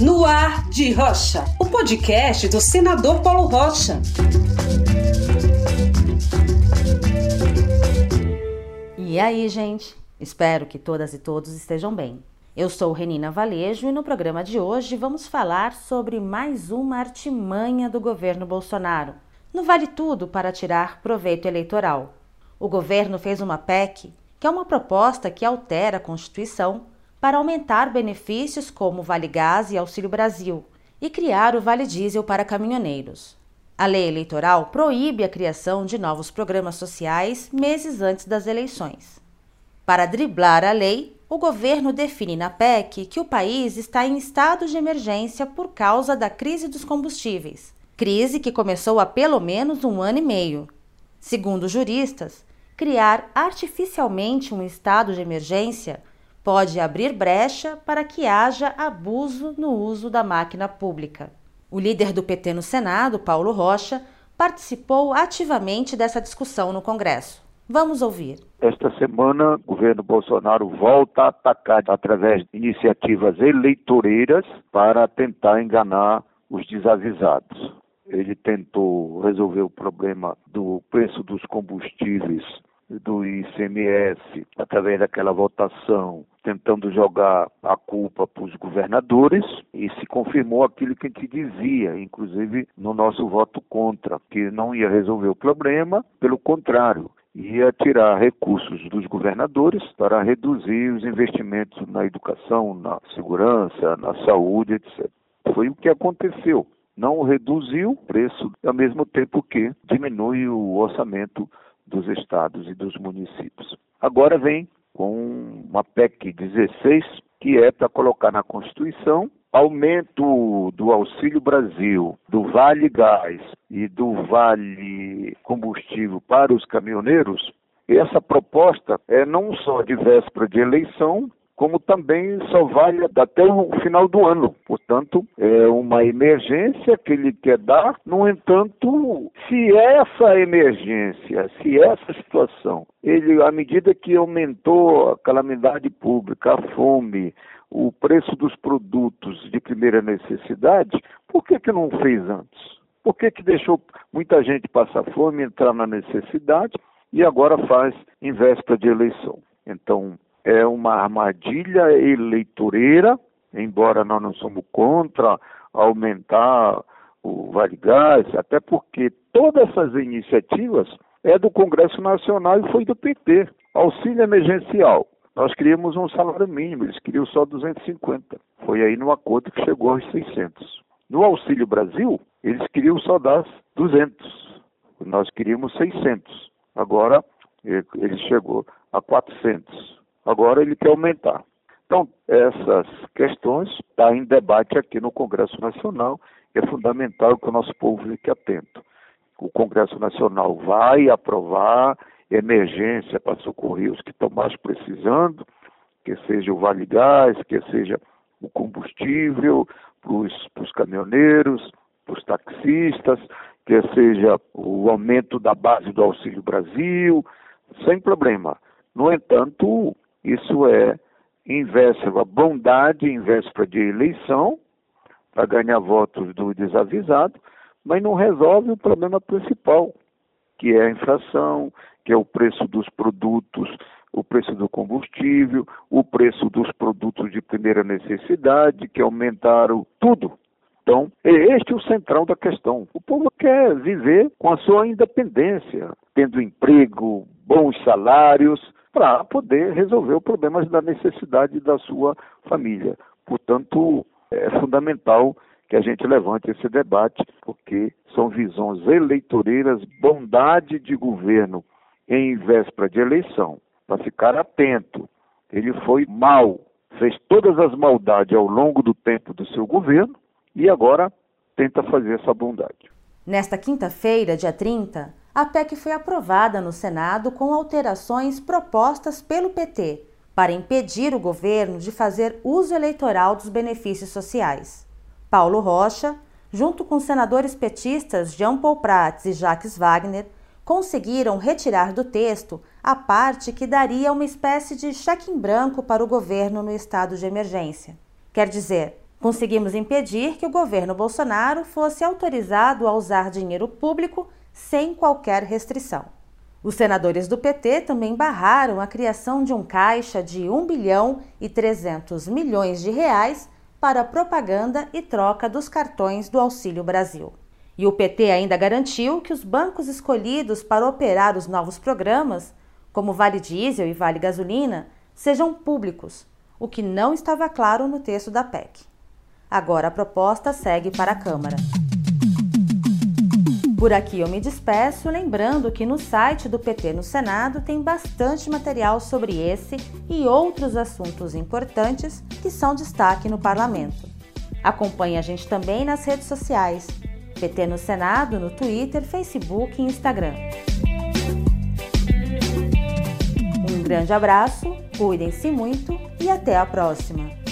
No Ar de Rocha, o podcast do senador Paulo Rocha. E aí, gente? Espero que todas e todos estejam bem. Eu sou Renina Valejo e no programa de hoje vamos falar sobre mais uma artimanha do governo Bolsonaro. No Vale Tudo para tirar proveito eleitoral. O governo fez uma PEC, que é uma proposta que altera a Constituição para aumentar benefícios como Vale Gás e Auxílio Brasil e criar o Vale Diesel para caminhoneiros. A lei eleitoral proíbe a criação de novos programas sociais meses antes das eleições. Para driblar a lei, o governo define na PEC que o país está em estado de emergência por causa da crise dos combustíveis, crise que começou há pelo menos um ano e meio. Segundo juristas, criar artificialmente um estado de emergência pode abrir brecha para que haja abuso no uso da máquina pública. O líder do PT no Senado, Paulo Rocha, participou ativamente dessa discussão no Congresso. Vamos ouvir. Esta semana, o governo Bolsonaro volta a atacar através de iniciativas eleitoreiras para tentar enganar os desavisados. Ele tentou resolver o problema do preço dos combustíveis do ICMS através daquela votação, tentando jogar a culpa para os governadores e se confirmou aquilo que a gente dizia, inclusive no nosso voto contra, que não ia resolver o problema, pelo contrário, ia tirar recursos dos governadores para reduzir os investimentos na educação, na segurança, na saúde, etc. Foi o que aconteceu. Não reduziu o preço, ao mesmo tempo que diminui o orçamento dos estados e dos municípios. Agora vem com uma PEC 16, que é para colocar na Constituição aumento do Auxílio Brasil, do Vale Gás e do Vale Combustível para os caminhoneiros. Essa proposta é não só de véspera de eleição, como também só vale até o final do ano. Portanto, é uma emergência que ele quer dar. No entanto, se essa emergência, se essa situação, ele, à medida que aumentou a calamidade pública, a fome, o preço dos produtos de primeira necessidade, por que, que não fez antes? Por que, que deixou muita gente passar fome, entrar na necessidade e agora faz em véspera de eleição? Então, é uma armadilha eleitoreira, embora nós não somos contra aumentar o Vale Gás, até porque todas essas iniciativas é do Congresso Nacional e foi do PT. Auxílio emergencial. Nós queríamos um salário mínimo, eles queriam só 250. Foi aí no acordo que chegou aos 600. No Auxílio Brasil, eles queriam só dar 200. Nós queríamos 600. Agora ele chegou a 400. Agora ele quer aumentar. Então, essas questões estão tá em debate aqui no Congresso Nacional e é fundamental que o nosso povo fique atento. O Congresso Nacional vai aprovar emergência para socorrer os que estão mais precisando, que seja o Vale Gás, que seja o combustível para os caminhoneiros, para os taxistas, que seja o aumento da base do Auxílio Brasil, sem problema. No entanto, isso é em véspera, bondade em véspera de eleição, para ganhar votos do desavisado, mas não resolve o problema principal, que é a inflação, que é o preço dos produtos, o preço do combustível, o preço dos produtos de primeira necessidade, que aumentaram tudo. Então, é este o central da questão. O povo quer viver com a sua independência, tendo emprego, bons salários, para poder resolver o problema da necessidade da sua família. Portanto, é fundamental que a gente levante esse debate, porque são visões eleitoreiras, bondade de governo em véspera de eleição, para ficar atento. Ele foi mal, fez todas as maldades ao longo do tempo do seu governo e agora tenta fazer essa bondade. Nesta quinta-feira, dia 30, a PEC foi aprovada no Senado com alterações propostas pelo PT para impedir o governo de fazer uso eleitoral dos benefícios sociais. Paulo Rocha, junto com senadores petistas Jean Paul Prats e Jacques Wagner, conseguiram retirar do texto a parte que daria uma espécie de cheque em branco para o governo no estado de emergência. Quer dizer, conseguimos impedir que o governo Bolsonaro fosse autorizado a usar dinheiro público sem qualquer restrição. Os senadores do PT também barraram a criação de um caixa de 1 bilhão e 300 milhões de reais para propaganda e troca dos cartões do Auxílio Brasil. E o PT ainda garantiu que os bancos escolhidos para operar os novos programas, como Vale Diesel e Vale Gasolina, sejam públicos, o que não estava claro no texto da PEC. Agora a proposta segue para a Câmara. Por aqui eu me despeço, lembrando que no site do PT no Senado tem bastante material sobre esse e outros assuntos importantes que são destaque no parlamento. Acompanhe a gente também nas redes sociais. PT no Senado no Twitter, Facebook e Instagram. Um grande abraço, cuidem-se muito e até a próxima!